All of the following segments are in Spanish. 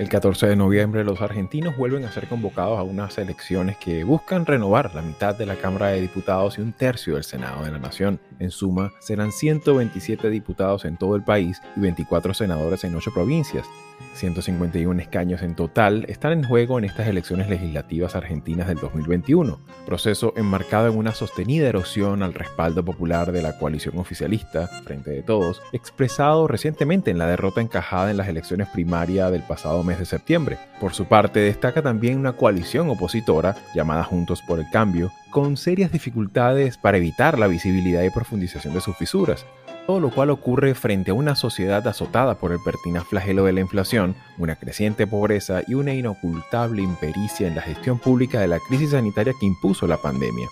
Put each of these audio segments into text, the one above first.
El 14 de noviembre los argentinos vuelven a ser convocados a unas elecciones que buscan renovar la mitad de la Cámara de Diputados y un tercio del Senado de la Nación. En suma, serán 127 diputados en todo el país y 24 senadores en 8 provincias. 151 escaños en total están en juego en estas elecciones legislativas argentinas del 2021, proceso enmarcado en una sostenida erosión al respaldo popular de la coalición oficialista, Frente de Todos, expresado recientemente en la derrota encajada en las elecciones primarias del pasado mes de septiembre. Por su parte, destaca también una coalición opositora, llamada Juntos por el Cambio, con serias dificultades para evitar la visibilidad y profundización de sus fisuras, todo lo cual ocurre frente a una sociedad azotada por el pertinaz flagelo de la inflación, una creciente pobreza y una inocultable impericia en la gestión pública de la crisis sanitaria que impuso la pandemia.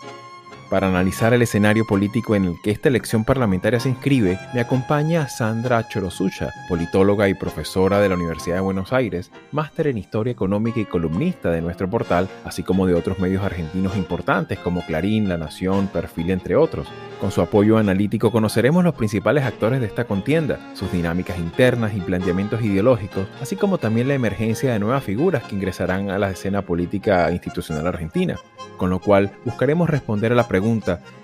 Para analizar el escenario político en el que esta elección parlamentaria se inscribe, me acompaña Sandra Chorosucha, politóloga y profesora de la Universidad de Buenos Aires, máster en Historia Económica y columnista de nuestro portal, así como de otros medios argentinos importantes como Clarín, La Nación, Perfil, entre otros. Con su apoyo analítico conoceremos los principales actores de esta contienda, sus dinámicas internas y planteamientos ideológicos, así como también la emergencia de nuevas figuras que ingresarán a la escena política institucional argentina, con lo cual buscaremos responder a la pregunta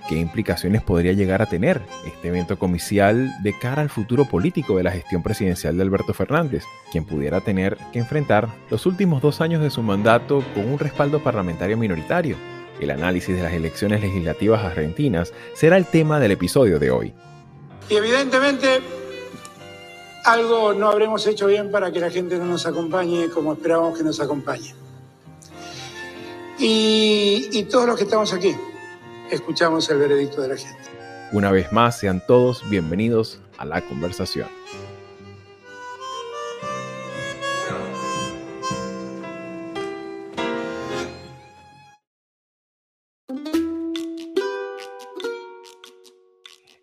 ¿qué implicaciones podría llegar a tener este evento comicial de cara al futuro político de la gestión presidencial de Alberto Fernández, quien pudiera tener que enfrentar los últimos dos años de su mandato con un respaldo parlamentario minoritario? El análisis de las elecciones legislativas argentinas será el tema del episodio de hoy. Y evidentemente algo no habremos hecho bien para que la gente no nos acompañe como esperábamos que nos acompañe. Y, y todos los que estamos aquí escuchamos el veredicto de la gente. Una vez más, sean todos bienvenidos a la conversación.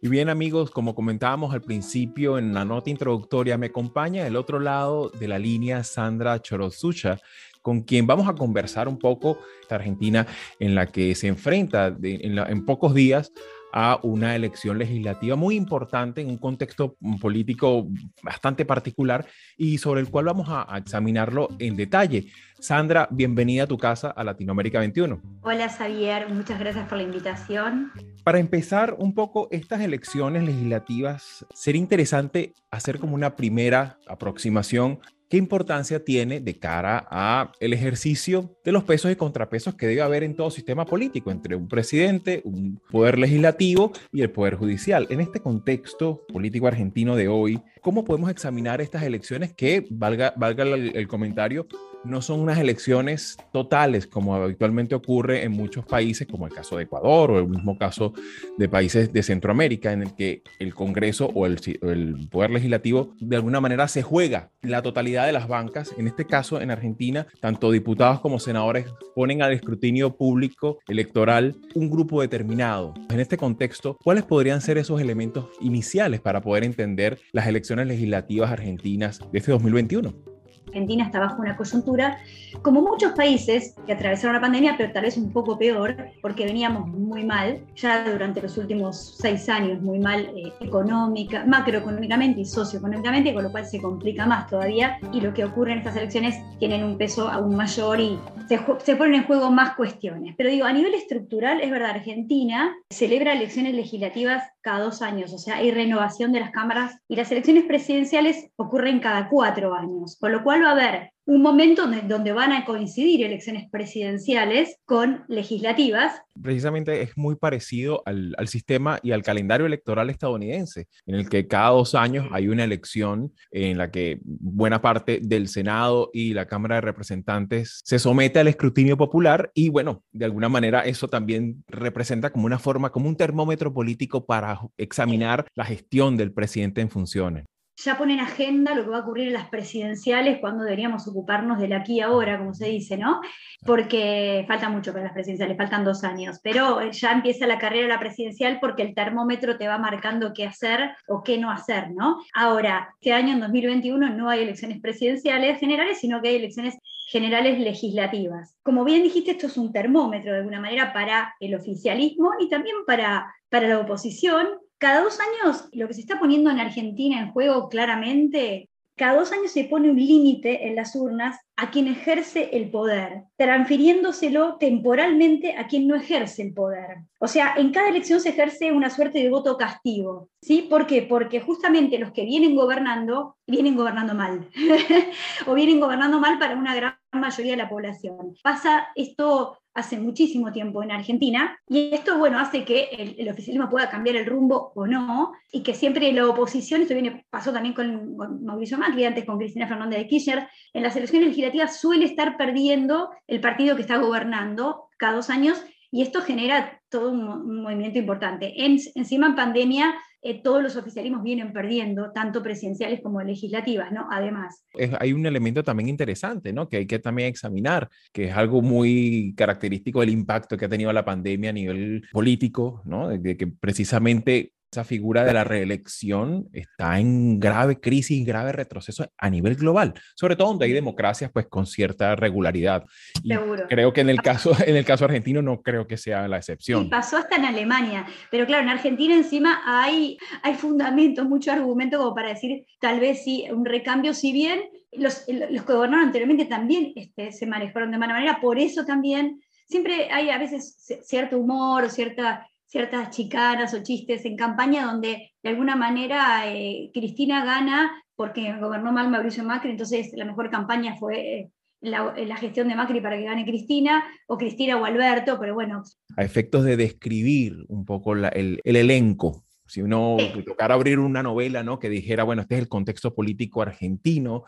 Y bien amigos, como comentábamos al principio en la nota introductoria, me acompaña del otro lado de la línea Sandra Chorosucha, con quien vamos a conversar un poco esta Argentina en la que se enfrenta en, en pocos días a una elección legislativa muy importante en un contexto político bastante particular y sobre el cual vamos a, a, examinarlo en detalle. Sandra, bienvenida a tu casa a Latinoamérica 21. Hola Xavier, muchas gracias por la invitación. Para empezar un poco estas elecciones legislativas, sería interesante hacer como una primera aproximación ¿Qué importancia tiene de cara a el ejercicio de los pesos y contrapesos que debe haber en todo sistema político entre un presidente, un poder legislativo y el poder judicial? En este contexto político argentino de hoy, ¿cómo podemos examinar estas elecciones que, valga, el comentario, no son unas elecciones totales como habitualmente ocurre en muchos países, como el caso de Ecuador o el mismo caso de países de Centroamérica, en el que el Congreso o el, el, Poder Legislativo de alguna manera se juega la totalidad de las bancas. En este caso, en Argentina, tanto diputados como senadores ponen al escrutinio público electoral un grupo determinado. En este contexto, ¿cuáles podrían ser esos elementos iniciales para poder entender las elecciones legislativas argentinas de este 2021? Argentina está bajo una coyuntura, como muchos países que atravesaron la pandemia, pero tal vez un poco peor, porque veníamos muy mal, ya durante los últimos seis años, muy mal eh, económica, macroeconómicamente y socioeconómicamente, con lo cual se complica más todavía, y lo que ocurre en estas elecciones tienen un peso aún mayor y se, se ponen en juego más cuestiones. Pero digo, a nivel estructural, es verdad, Argentina celebra elecciones legislativas cada dos años, o sea, hay renovación de las cámaras y las elecciones presidenciales ocurren cada cuatro años, con lo cual va a haber un momento donde van a coincidir elecciones presidenciales con legislativas. Precisamente es muy parecido al, al, sistema y al calendario electoral estadounidense, en el que cada dos años hay una elección en la que buena parte del Senado y la Cámara de Representantes se somete al escrutinio popular y bueno, de alguna manera eso también representa como una forma, como un termómetro político para examinar la gestión del presidente en funciones. Ya pone en agenda lo que va a ocurrir en las presidenciales cuando deberíamos ocuparnos del aquí y ahora, como se dice, ¿no? Porque falta mucho para las presidenciales, faltan dos años, pero ya empieza la carrera de la presidencial porque el termómetro te va marcando qué hacer o qué no hacer, ¿no? Ahora, este año, en 2021, no hay elecciones presidenciales generales, sino que hay elecciones generales legislativas. Como bien dijiste, esto es un termómetro de alguna manera para el oficialismo y también para, para la oposición, cada dos años, lo que se está poniendo en Argentina en juego claramente, cada dos años se pone un límite en las urnas a quien ejerce el poder, transfiriéndoselo temporalmente a quien no ejerce el poder. O sea, en cada elección se ejerce una suerte de voto castigo. ¿Sí? ¿Por qué? Porque justamente los que vienen gobernando, vienen gobernando mal. o vienen gobernando mal para una gran mayoría de la población. Pasa esto hace muchísimo tiempo en Argentina y esto, bueno, hace que el, oficialismo pueda cambiar el rumbo o no y que siempre la oposición, esto viene, pasó también con, Mauricio Macri, antes con Cristina Fernández de Kirchner, en las elecciones legislativas suele estar perdiendo el partido que está gobernando cada dos años y esto genera todo un, movimiento importante. encima en pandemia eh, todos los oficialismos vienen perdiendo, tanto presidenciales como legislativas, ¿no? Además. hay un elemento también interesante, ¿no? Que hay que también examinar, que es algo muy característico del impacto que ha tenido la pandemia a nivel político, ¿no? de que precisamente esa figura de la reelección está en grave crisis, grave retroceso a nivel global, sobre todo donde hay democracias pues con cierta regularidad. Seguro. Creo que en el caso en el caso argentino no creo que sea la excepción. pasó hasta en Alemania, pero claro, en Argentina encima hay hay fundamentos, mucho argumento como para decir tal vez sí un recambio si bien los, los que gobernaron anteriormente también este, se manejaron de mala manera, por eso también siempre hay a veces cierto humor o cierta ciertas chicanas o chistes en campaña donde de alguna manera eh, Cristina gana porque gobernó mal Mauricio Macri, entonces la mejor campaña fue eh, la, la, gestión de Macri para que gane Cristina, o Cristina o Alberto, pero bueno. A efectos de describir un poco el, el elenco si uno tocara abrir una novela, ¿no? Que dijera, bueno, este es el contexto político argentino,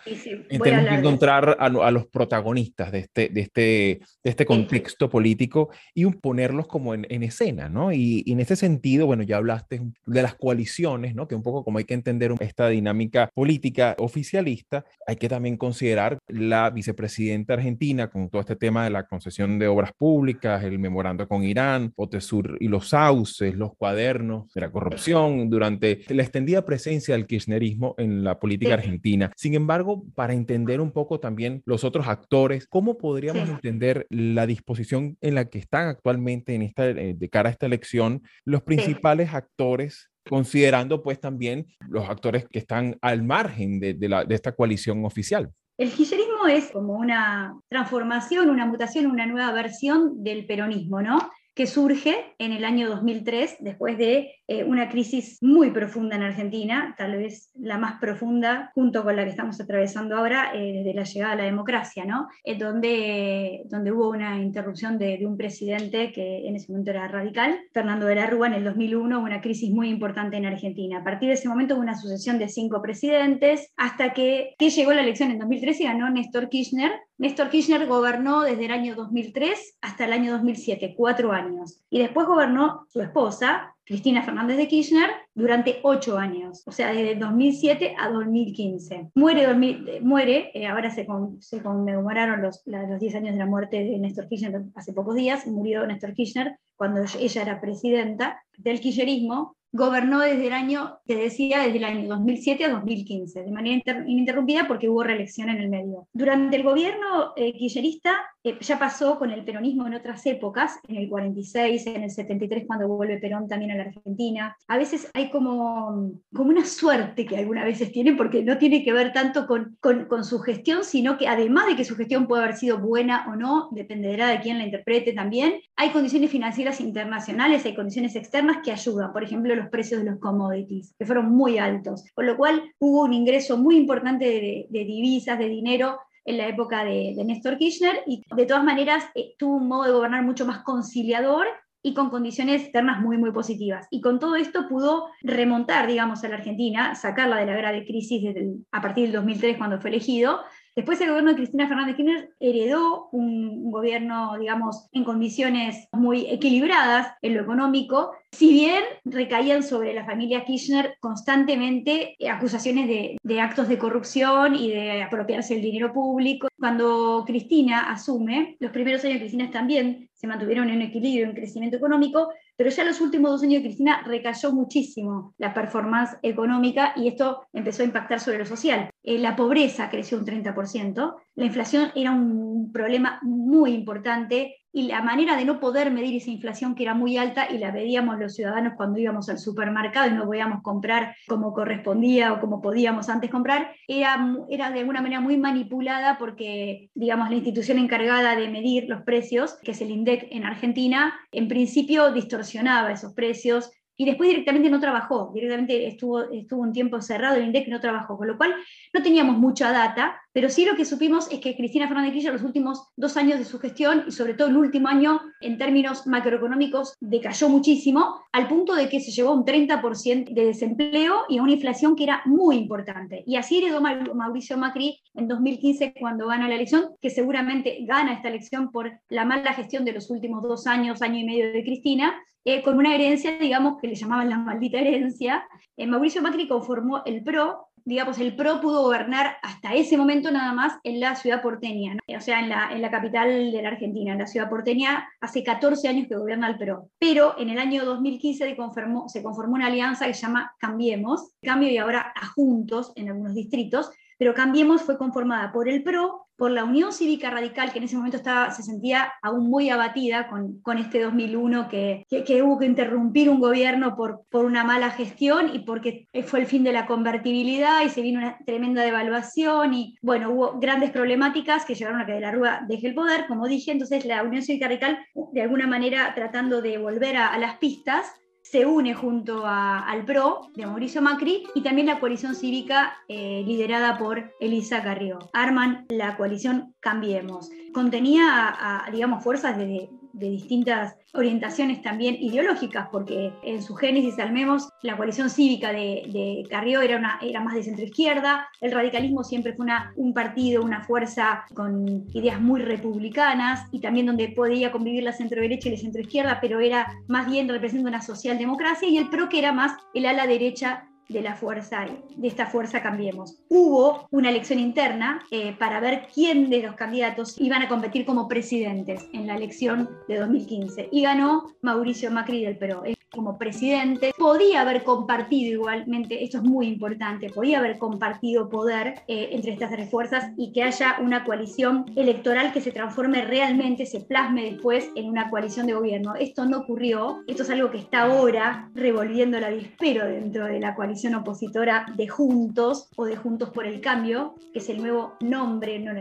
tenemos que encontrar a, los protagonistas de este, de este, de este contexto político y ponerlos como en, en escena, ¿no? Y, y, en ese sentido, bueno, ya hablaste de las coaliciones, ¿no? Que un poco como hay que entender esta dinámica política oficialista, hay que también considerar la vicepresidenta argentina con todo este tema de la concesión de obras públicas, el memorando con Irán, Potesur y los sauces, los cuadernos de la corrupción durante la extendida presencia del kirchnerismo en la política argentina. Sin embargo, para entender un poco también los otros actores, ¿cómo podríamos entender la disposición en la que están actualmente en esta, eh, de cara a esta elección los principales actores considerando pues también los actores que están al margen de, de, de esta coalición oficial. El kirchnerismo es como una transformación, una mutación, una nueva versión del peronismo, ¿no? Que surge en el año 2003, después de eh, una crisis muy profunda en Argentina, tal vez la más profunda junto con la que estamos atravesando ahora eh, desde la llegada a la democracia, ¿no? Eh, donde, donde hubo una interrupción de, un presidente que en ese momento era radical, Fernando de la Rúa, en el 2001, una crisis muy importante en Argentina. A partir de ese momento hubo una sucesión de cinco presidentes, hasta que, que llegó la elección en 2003 y ganó Néstor Kirchner, Néstor Kirchner gobernó desde el año 2003 hasta el año 2007, cuatro años. Y después gobernó su esposa, Cristina Fernández de Kirchner, durante ocho años, o sea, desde 2007 a 2015. Muere, muere eh, ahora se, conmemoraron los, 10 años de la muerte de Néstor Kirchner hace pocos días, murió Néstor Kirchner cuando ella era presidenta del kirchnerismo, gobernó desde el año, te decía, desde el año 2007 a 2015, de manera ininterrumpida porque hubo reelección en el medio. Durante el gobierno eh, kirchnerista eh, ya pasó con el peronismo en otras épocas, en el 46, en el 73 cuando vuelve Perón también a la Argentina. A veces hay como, como una suerte que algunas veces tienen porque no tiene que ver tanto con, con, con su gestión, sino que además de que su gestión puede haber sido buena o no, dependerá de quién la interprete también, hay condiciones financieras internacionales, hay condiciones externas que ayudan. Por ejemplo, los precios de los commodities, que fueron muy altos, con lo cual hubo un ingreso muy importante de, divisas, de dinero en la época de, Néstor Kirchner y de todas maneras eh, tuvo un modo de gobernar mucho más conciliador y con condiciones externas muy, muy positivas. Y con todo esto pudo remontar, digamos, a la Argentina, sacarla de la grave crisis desde a partir del 2003 cuando fue elegido, Después el gobierno de Cristina Fernández Kirchner heredó un, gobierno, digamos, en condiciones muy equilibradas en lo económico, si bien recaían sobre la familia Kirchner constantemente acusaciones de, de, actos de corrupción y de apropiarse del dinero público. Cuando Cristina asume, los primeros años de Cristina también se mantuvieron en equilibrio, en crecimiento económico, pero ya los últimos dos años de Cristina recayó muchísimo la performance económica y esto empezó a impactar sobre lo social. Eh, la pobreza creció un 30%, la inflación era un problema muy importante y la manera de no poder medir esa inflación que era muy alta y la veíamos los ciudadanos cuando íbamos al supermercado y no podíamos comprar como correspondía o como podíamos antes comprar, era, era de alguna manera muy manipulada porque, digamos, la institución encargada de medir los precios, que es el INDEC en Argentina, en principio distorsionaba esos precios y después directamente no trabajó, directamente estuvo, estuvo un tiempo cerrado el INDEC no trabajó, con lo cual no teníamos mucha data, pero sí lo que supimos es que Cristina Fernández de Kirchner los últimos dos años de su gestión y sobre todo el último año en términos macroeconómicos decayó muchísimo, al punto de que se llevó un 30% de desempleo y a una inflación que era muy importante. Y así heredó Mauricio Macri en 2015 cuando gana la elección, que seguramente gana esta elección por la mala gestión de los últimos dos años, año y medio de Cristina, eh, con una herencia, digamos, que le llamaban la maldita herencia. Eh, Mauricio Macri conformó el PRO, digamos, el PRO pudo gobernar hasta ese momento nada más en la ciudad porteña, o sea, en la, en la capital de la Argentina, en la ciudad porteña, hace 14 años que gobierna el PRO. Pero en el año 2015 se conformó, se conformó una alianza que se llama Cambiemos, Cambio y ahora a Juntos en algunos distritos, pero Cambiemos fue conformada por el PRO, por la Unión Cívica Radical, que en ese momento estaba, se sentía aún muy abatida con, con este 2001, que, que, hubo que interrumpir un gobierno por, por una mala gestión y porque fue el fin de la convertibilidad y se vino una tremenda devaluación y, bueno, hubo grandes problemáticas que llevaron a que de la Rúa deje el poder, como dije, entonces la Unión Cívica Radical, de alguna manera tratando de volver a las pistas, se une junto al PRO de Mauricio Macri y también la coalición cívica eh, liderada por Elisa Carrió. Arman la coalición Cambiemos. Contenía, digamos, fuerzas de, distintas orientaciones también ideológicas, porque en su génesis, al menos, la coalición cívica de, Carrió era, una, era más de centroizquierda, el radicalismo siempre fue una, un partido, una fuerza con ideas muy republicanas y también donde podía convivir la centroderecha y la centroizquierda, pero era más bien representando una socialdemocracia, y el PRO que era más el ala derecha de la fuerza, de esta fuerza Cambiemos. Hubo una elección interna eh, para ver quién de los candidatos iban a competir como presidentes en la elección de 2015 y ganó Mauricio Macri del Perú como presidente, podía haber compartido igualmente, esto es muy importante, podía haber compartido poder eh, entre estas tres fuerzas y que haya una coalición electoral que se transforme realmente, se plasme después en una coalición de gobierno. Esto no ocurrió, esto es algo que está ahora revolviendo la dispero dentro de la coalición opositora de Juntos o de Juntos por el Cambio, que es el nuevo nombre, no,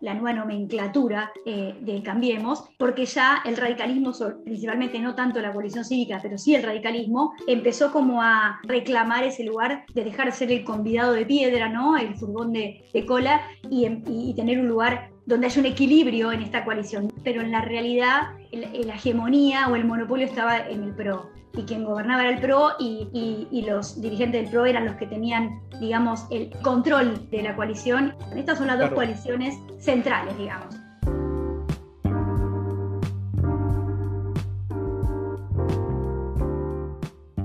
la nueva nomenclatura eh, de Cambiemos, porque ya el radicalismo, principalmente no tanto la coalición cívica, pero sí el radicalismo, empezó como a reclamar ese lugar de dejar de ser el convidado de piedra, ¿no? El furgón de, cola y, tener un lugar donde haya un equilibrio en esta coalición. Pero en la realidad la hegemonía o el monopolio estaba en el PRO y quien gobernaba era el PRO y, y, los dirigentes del PRO eran los que tenían, digamos, el control de la coalición. Estas son las dos coaliciones centrales, digamos.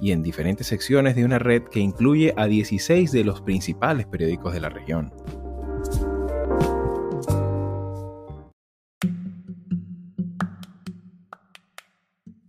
y en diferentes secciones de una red que incluye a 16 de los principales periódicos de la región.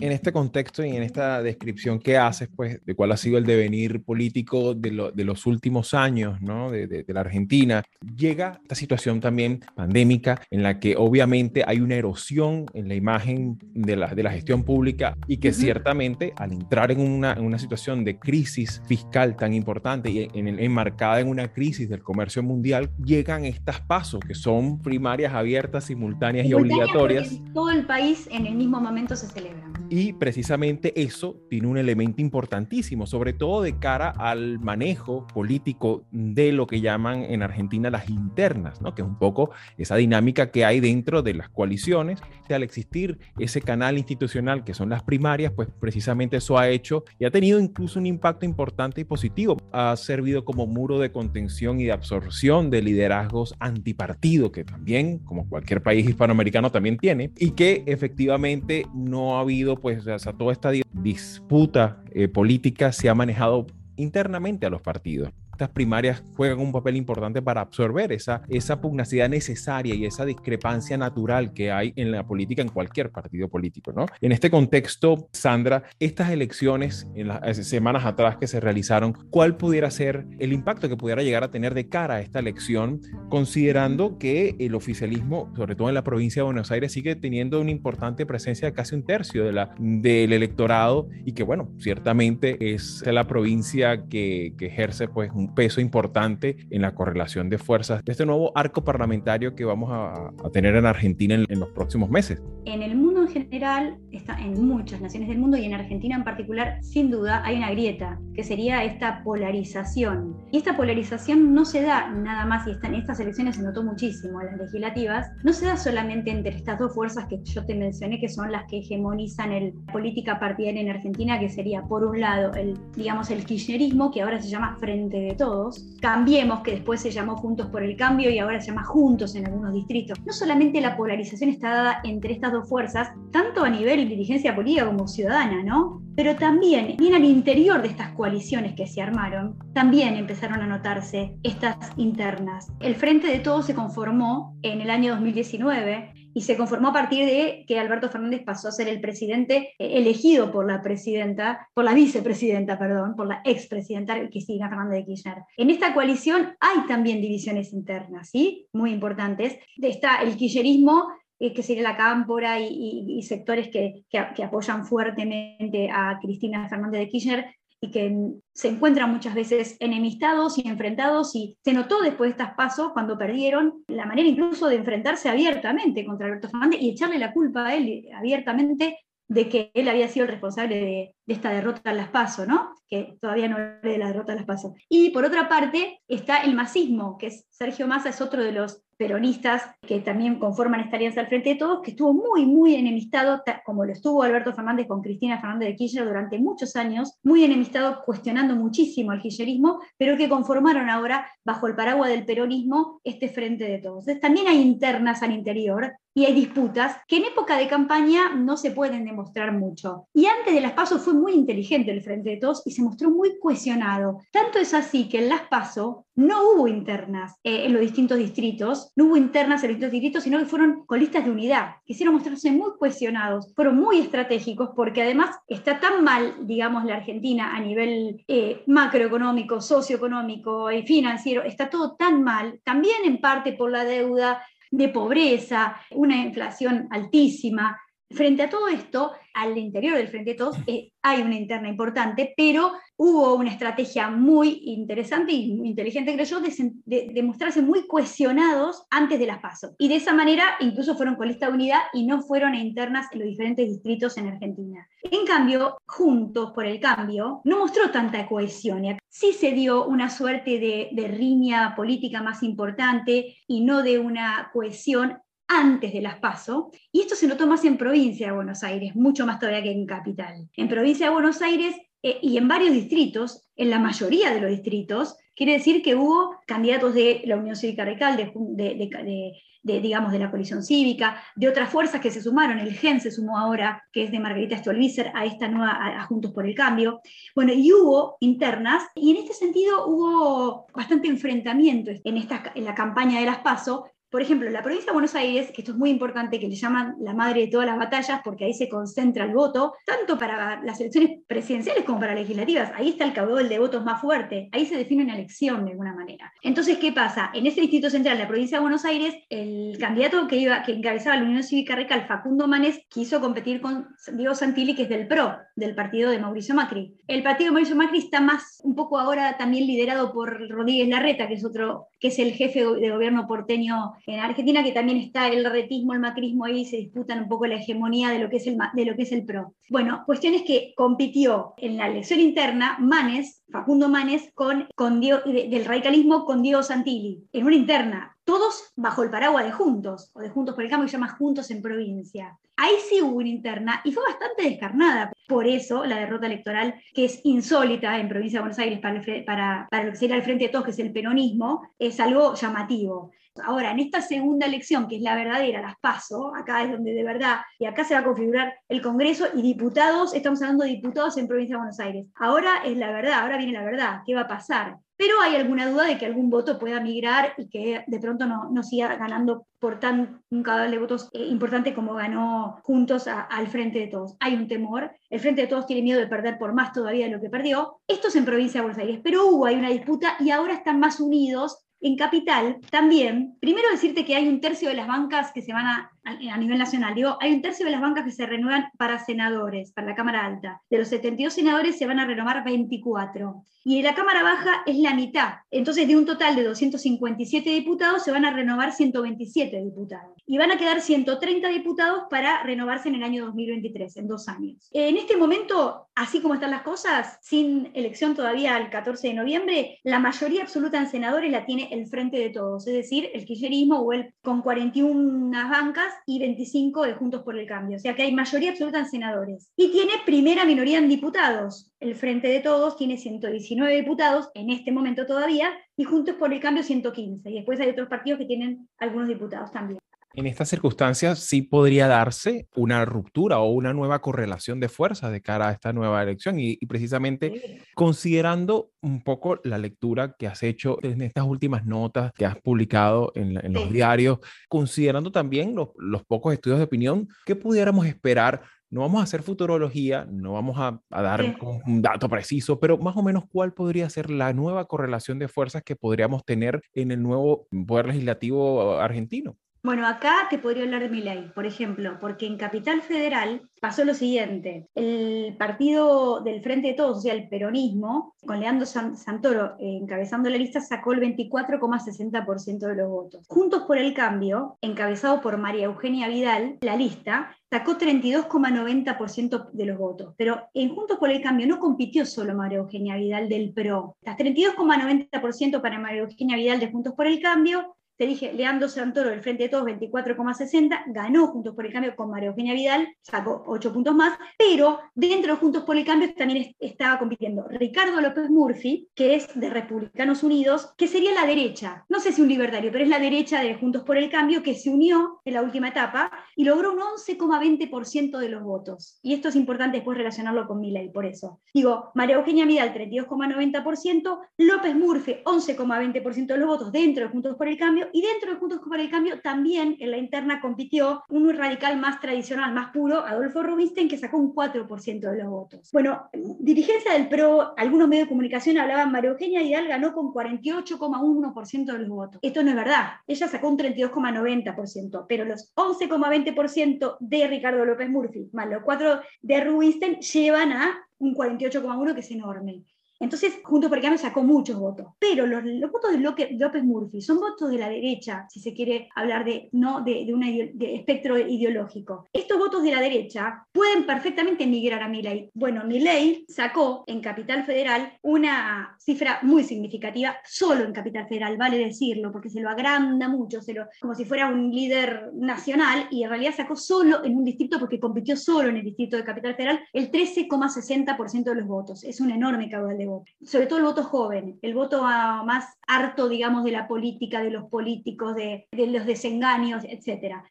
En este contexto y en esta descripción que haces, pues, de cuál ha sido el devenir político de, los últimos años, ¿no? De, la Argentina, llega esta situación también pandémica en la que obviamente hay una erosión en la imagen de la, de la gestión pública y que ciertamente al entrar en una, situación de crisis fiscal tan importante y en, enmarcada en una crisis del comercio mundial, llegan estas pasos que son primarias abiertas, simultáneas y obligatorias. Todo el país en el mismo momento se celebra. Y precisamente eso tiene un elemento importantísimo, sobre todo de cara al manejo político de lo que llaman en Argentina las internas, ¿no? que es un poco esa dinámica que hay dentro de las coaliciones. Al existir ese canal institucional que son las primarias, pues precisamente eso ha hecho y ha tenido incluso un impacto importante y positivo. Ha servido como muro de contención y de absorción de liderazgos antipartido, que también, como cualquier país hispanoamericano, también tiene, y que efectivamente no ha habido pues, sea, toda esta disputa eh, política se ha manejado internamente a los partidos estas primarias juegan un papel importante para absorber esa, esa pugnacidad necesaria y esa discrepancia natural que hay en la política en cualquier partido político. ¿no? En este contexto, Sandra, estas elecciones en las semanas atrás que se realizaron, ¿cuál pudiera ser el impacto que pudiera llegar a tener de cara a esta elección, considerando que el oficialismo, sobre todo en la provincia de Buenos Aires, sigue teniendo una importante presencia de casi un tercio de la, del electorado y que, bueno, ciertamente es la provincia que, ejerce pues un peso importante en la correlación de fuerzas de este nuevo arco parlamentario que vamos a, tener en Argentina en, los próximos meses. En el mundo en general, está en muchas naciones del mundo y en Argentina en particular, sin duda hay una grieta, que sería esta polarización. Y esta polarización no se da nada más, y está en estas elecciones se notó muchísimo, en las legislativas, no se da solamente entre estas dos fuerzas que yo te mencioné, que son las que hegemonizan el política partidaria en Argentina, que sería por un lado el, digamos, el kirchnerismo, que ahora se llama Frente de todos, Cambiemos, que después se llamó Juntos por el Cambio y ahora se llama Juntos en algunos distritos. No solamente la polarización está dada entre estas dos fuerzas, tanto a nivel dirigencia política como ciudadana, ¿no? Pero también, bien al interior de estas coaliciones que se armaron, también empezaron a notarse estas internas. El Frente de Todos se conformó en el año 2019 y se conformó a partir de que Alberto Fernández pasó a ser el presidente eh, elegido por la presidenta, por la vicepresidenta, perdón, por la expresidenta Cristina Fernández de Kirchner. En esta coalición hay también divisiones internas, ¿sí? Muy importantes. Está el kirchnerismo eh, que sería la cámpora y, sectores que, que, apoyan fuertemente a Cristina Fernández de Kirchner, y que se encuentran muchas veces enemistados y enfrentados y se notó después de estas pasos cuando perdieron la manera incluso de enfrentarse abiertamente contra Alberto Fernández y echarle la culpa a él abiertamente de que él había sido el responsable de, esta derrota en las PASO, ¿no? Que todavía no de la derrota en las PASO. Y por otra parte está el masismo, que es Sergio Massa es otro de los peronistas que también conforman esta alianza al frente de todos, que estuvo muy, muy enemistado, como lo estuvo Alberto Fernández con Cristina Fernández de Kirchner durante muchos años, muy enemistado, cuestionando muchísimo al kirchnerismo, pero que conformaron ahora, bajo el paraguas del peronismo, este frente de todos. Entonces, también hay internas al interior y hay disputas que en época de campaña no se pueden demostrar mucho. Y antes de las PASO fue muy inteligente el Frente de Todos y se mostró muy cohesionado. Tanto es así que en las PASO no hubo internas eh, en los distintos distritos, no hubo internas en los distintos distritos, sino que fueron con listas de unidad. Quisieron mostrarse muy cohesionados, fueron muy estratégicos porque además está tan mal, digamos, la Argentina a nivel eh, macroeconómico, socioeconómico y financiero, está todo tan mal, también en parte por la deuda, de pobreza, una inflación altísima. Frente a todo esto, al interior del Frente de Todos eh, hay una interna importante, pero hubo una estrategia muy interesante y muy inteligente, creo yo, de, mostrarse muy cohesionados antes de las pasos. Y de esa manera incluso fueron con unidad y no fueron a internas en los diferentes distritos en Argentina. En cambio, Juntos por el Cambio no mostró tanta cohesión. Sí se dio una suerte de, de riña política más importante y no de una cohesión antes de las PASO, y esto se notó más en provincia de Buenos Aires, mucho más todavía que en capital. En provincia de Buenos Aires eh, y en varios distritos, en la mayoría de los distritos, quiere decir que hubo candidatos de la Unión Cívica Radical, de, digamos, de la coalición cívica, de otras fuerzas que se sumaron, el GEN se sumó ahora, que es de Margarita Stolbizer, a esta nueva, a Juntos por el Cambio. Bueno, y hubo internas, y en este sentido hubo bastante enfrentamiento en, esta, en la campaña de las PASO, Por ejemplo, la provincia de Buenos Aires, que esto es muy importante, que le llaman la madre de todas las batallas, porque ahí se concentra el voto, tanto para las elecciones presidenciales como para legislativas. Ahí está el caudal de votos más fuerte, ahí se define una elección de alguna manera. Entonces, ¿qué pasa? En ese distrito central de la provincia de Buenos Aires, el candidato que, iba, que encabezaba la Unión Cívica Radical, Facundo Manes, quiso competir con Diego Santilli, que es del PRO, del partido de Mauricio Macri. El partido de Mauricio Macri está más, un poco ahora también liderado por Rodríguez Larreta, que es otro, que es el jefe de gobierno porteño en Argentina, que también está el retismo, el macrismo ahí, se disputan un poco la hegemonía de lo que es el, de lo que es el PRO. Bueno, cuestión es que compitió en la elección interna Manes, Facundo Manes, con, con del radicalismo con Diego Santilli, en una interna, todos bajo el paraguas de Juntos, o de Juntos por el Cambio, que se llama Juntos en Provincia. Ahí sí hubo una interna y fue bastante descarnada. Por eso la derrota electoral, que es insólita en Provincia de Buenos Aires para, para, para lo que sería el Frente de Todos, que es el peronismo, es algo llamativo. Ahora, en esta segunda elección, que es la verdadera, las paso, acá es donde de verdad, y acá se va a configurar el Congreso y diputados, estamos hablando de diputados en Provincia de Buenos Aires. Ahora es la verdad, ahora viene la verdad, ¿qué va a pasar? Pero hay alguna duda de que algún voto pueda migrar y que de pronto no, no siga ganando por tan un caudal de votos eh, importante como ganó juntos al Frente de Todos. Hay un temor, el Frente de Todos tiene miedo de perder por más todavía de lo que perdió. Esto es en provincia de Buenos Aires, pero hubo, hay una disputa y ahora están más unidos en Capital también, primero decirte que hay un tercio de las bancas que se van a, a, nivel nacional, digo, hay un tercio de las bancas que se renuevan para senadores, para la Cámara Alta. De los 72 senadores se van a renovar 24. Y de la Cámara Baja es la mitad. Entonces, de un total de 257 diputados, se van a renovar 127 diputados. Y van a quedar 130 diputados para renovarse en el año 2023, en dos años. En este momento, así como están las cosas, sin elección todavía el 14 de noviembre, la mayoría absoluta en senadores la tiene el frente de todos, es decir, el kirchnerismo o el con 41 bancas y 25 de Juntos por el Cambio. O sea que hay mayoría absoluta en senadores. Y tiene primera minoría en diputados. El frente de todos tiene 119 diputados en este momento todavía y Juntos por el Cambio 115. Y después hay otros partidos que tienen algunos diputados también. En estas circunstancias sí podría darse una ruptura o una nueva correlación de fuerzas de cara a esta nueva elección. Y, precisamente considerando un poco la lectura que has hecho en estas últimas notas que has publicado en, los diarios, considerando también los, los pocos estudios de opinión que pudiéramos esperar no vamos a hacer futurología, no vamos a, dar un dato preciso, pero más o menos cuál podría ser la nueva correlación de fuerzas que podríamos tener en el nuevo poder legislativo argentino. Bueno, acá te podría hablar de mi ley, por ejemplo, porque en Capital Federal pasó lo siguiente. El partido del Frente de Todos, o sea, el peronismo, con Leandro Santoro encabezando la lista, sacó el 24,60% de los votos. Juntos por el Cambio, encabezado por María Eugenia Vidal, la lista sacó 32,90% de los votos. Pero en Juntos por el Cambio no compitió solo María Eugenia Vidal del PRO. Las 32,90% para María Eugenia Vidal de Juntos por el Cambio, te dije, Leandro Santoro del Frente de Todos, 24,60, ganó Juntos por el Cambio con María Eugenia Vidal, sacó 8 puntos más, pero dentro de Juntos por el Cambio también estaba compitiendo Ricardo López Murphy, que es de Republicanos Unidos, que sería la derecha, no sé si un libertario, pero es la derecha de Juntos por el Cambio, que se unió en la última etapa y logró un 11,20% de los votos. Y esto es importante después relacionarlo con mi ley, por eso. Digo, María Eugenia Vidal, 32,90%, López Murphy, 11,20% de los votos dentro de Juntos por el Cambio, y dentro de Juntos por el Cambio también en la interna compitió un radical más tradicional, más puro, Adolfo Rubinstein, que sacó un 4% de los votos. Bueno, dirigencia del PRO, algunos medios de comunicación hablaban, María Eugenia Vidal ganó con 48,1% de los votos. Esto no es verdad, ella sacó un 32,90%, pero los 11,20% de Ricardo López Murphy más los 4 de Rubinstein llevan a un 48,1% que es enorme. Entonces, Juntos por el Cambio sacó muchos votos, pero los, votos de López Murphy son votos de la derecha, si se quiere hablar de, no, de, un espectro ideológico. Estos votos de la derecha pueden perfectamente migrar a Milei. Bueno, Milei sacó en Capital Federal una cifra muy significativa, solo en Capital Federal, vale decirlo, porque se lo agranda mucho, se lo, como si fuera un líder nacional, y en realidad sacó solo en un distrito, porque compitió solo en el distrito de Capital Federal, el 13,60% de los votos. Es un enorme caudal de sobre todo el voto joven, el voto más harto, digamos, de la política, de los políticos, de, los desengaños, etc.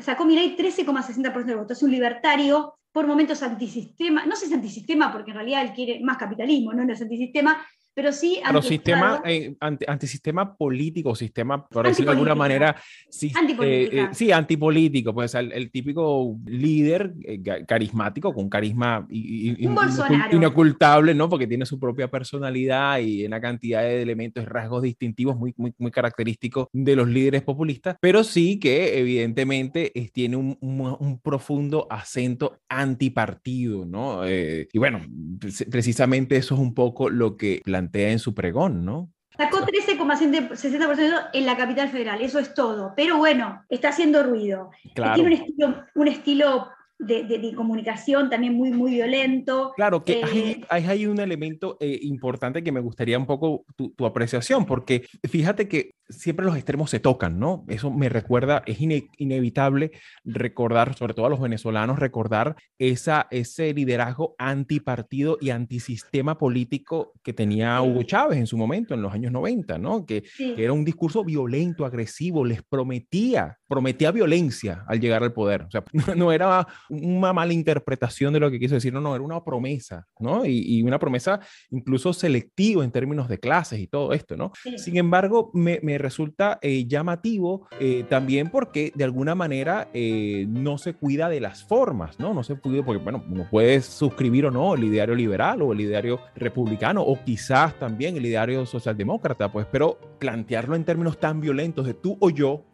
Sacó Milei 13,60% del voto, es un libertario, por momentos antisistema, no sé si es antisistema porque en realidad él quiere más capitalismo, no, no es antisistema, pero sí Pero sistema, eh, antisistema político, sistema, por decirlo de alguna manera, sí, eh, sí antipolítico, pues el, típico líder carismático, con carisma inocultable, ¿no? Porque tiene su propia personalidad y una cantidad de elementos rasgos distintivos muy, muy, muy característicos de los líderes populistas, pero sí que evidentemente tiene un, un, profundo acento antipartido, ¿no? Eh, y bueno, precisamente eso es un poco lo que plantea en su pregón, ¿no? Sacó 13,60% en la capital federal, eso es todo. Pero bueno, está haciendo ruido. Tiene un estilo, un estilo de, comunicación también muy, muy violento. Claro, que hay, eh, hay, un elemento eh, importante que me gustaría un poco tu, tu, apreciación, porque fíjate que siempre los extremos se tocan, ¿no? Eso me recuerda, es inevitable recordar, sobre todo a los venezolanos, recordar esa, ese liderazgo antipartido y antisistema político que tenía Hugo Chávez en su momento, en los años 90, ¿no? Que, que era un discurso violento, agresivo, les prometía, prometía violencia al llegar al poder. O sea, no, era una mala interpretación de lo que quiso decir, no, no, era una promesa, ¿no? Y, y una promesa incluso selectiva en términos de clases y todo esto, ¿no? Sin embargo, me, me resulta eh, llamativo eh, también porque de alguna manera eh, no se cuida de las formas, ¿no? No se cuida porque, bueno, uno puede suscribir o no el ideario liberal o el ideario republicano o quizás también el ideario socialdemócrata, pues, pero plantearlo en términos tan violentos de tú o yo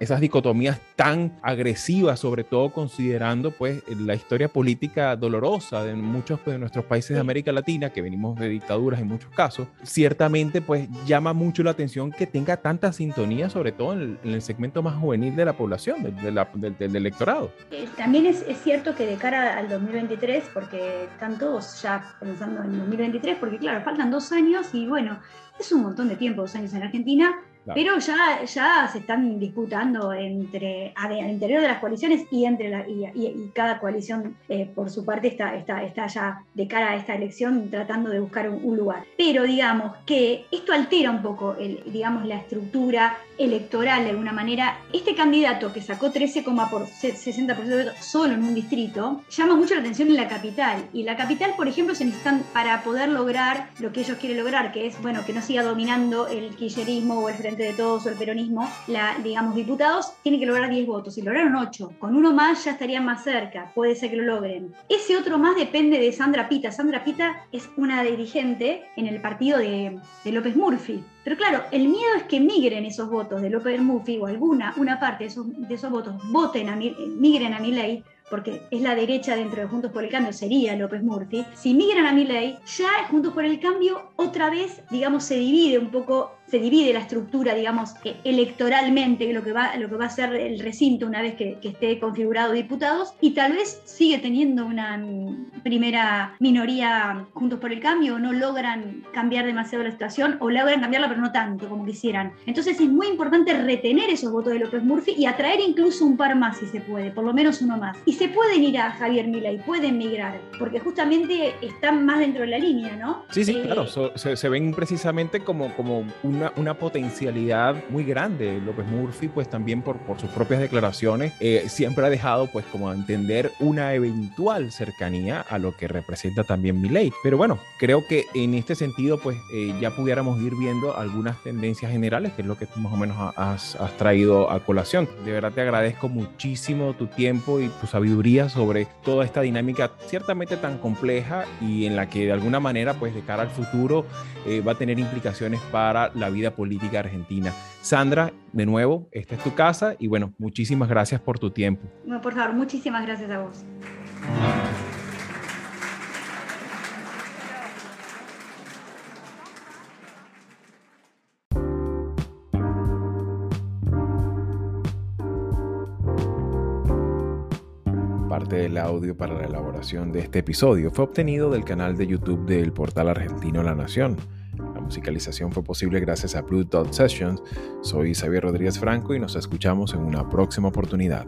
esas dicotomías tan agresivas, sobre todo considerando pues la historia política dolorosa de muchos pues, de nuestros países de América Latina, que venimos de dictaduras en muchos casos, ciertamente pues llama mucho la atención que tenga tanta sintonía, sobre todo en el, segmento más juvenil de la población, del, electorado. Eh, también es, es, cierto que de cara al 2023, porque están todos ya pensando en 2023, porque claro, faltan dos años y bueno, es un montón de tiempo, dos años en Argentina, pero ya, ya se están disputando entre, al interior de las coaliciones y entre la, y, cada coalición eh, por su parte está, está, está ya de cara a esta elección tratando de buscar un, lugar. Pero digamos que esto altera un poco el, digamos, la estructura electoral de alguna manera. Este candidato que sacó 13,60% solo en un distrito llama mucho la atención en la capital. Y la capital, por ejemplo, se necesitan para poder lograr lo que ellos quieren lograr, que es bueno que no siga dominando el kirchnerismo o el frente de todos o el peronismo, la, digamos, diputados, tienen que lograr 10 votos y lograron 8. Con uno más ya estarían más cerca, puede ser que lo logren. Ese otro más depende de Sandra Pita. Sandra Pita es una dirigente en el partido de, López Murphy. Pero claro, el miedo es que migren esos votos de López Murphy o alguna, una parte de esos, de esos votos, voten a, migren a mi ley porque es la derecha dentro de Juntos por el Cambio, sería López Murphy, si migran a mi ley, ya Juntos por el Cambio otra vez, digamos, se divide un poco se divide la estructura, digamos, electoralmente, lo que va, lo que va a ser el recinto una vez que, esté configurado diputados, y tal vez sigue teniendo una primera minoría juntos por el cambio, o no logran cambiar demasiado la situación, o logran cambiarla, pero no tanto como quisieran. Entonces es muy importante retener esos votos de López Murphy y atraer incluso un par más si se puede, por lo menos uno más. Y se pueden ir a Javier Milei, pueden migrar, porque justamente están más dentro de la línea, ¿no? Sí, sí, claro, eh, se, se, ven precisamente como, como un una, potencialidad muy grande. López Murphy, pues también por, por sus propias declaraciones, eh, siempre ha dejado pues como a entender una eventual cercanía a lo que representa también mi ley. Pero bueno, creo que en este sentido pues eh, ya pudiéramos ir viendo algunas tendencias generales, que es lo que tú más o menos has, has traído a colación. De verdad te agradezco muchísimo tu tiempo y tu sabiduría sobre toda esta dinámica ciertamente tan compleja y en la que de alguna manera pues de cara al futuro eh, va a tener implicaciones para la vida política argentina. Sandra, de nuevo, esta es tu casa y bueno, muchísimas gracias por tu tiempo. No, por favor, muchísimas gracias a vos. Parte del audio para la elaboración de este episodio fue obtenido del canal de YouTube del portal argentino La Nación musicalización fue posible gracias a Blue Dot Sessions. Soy Xavier Rodríguez Franco y nos escuchamos en una próxima oportunidad.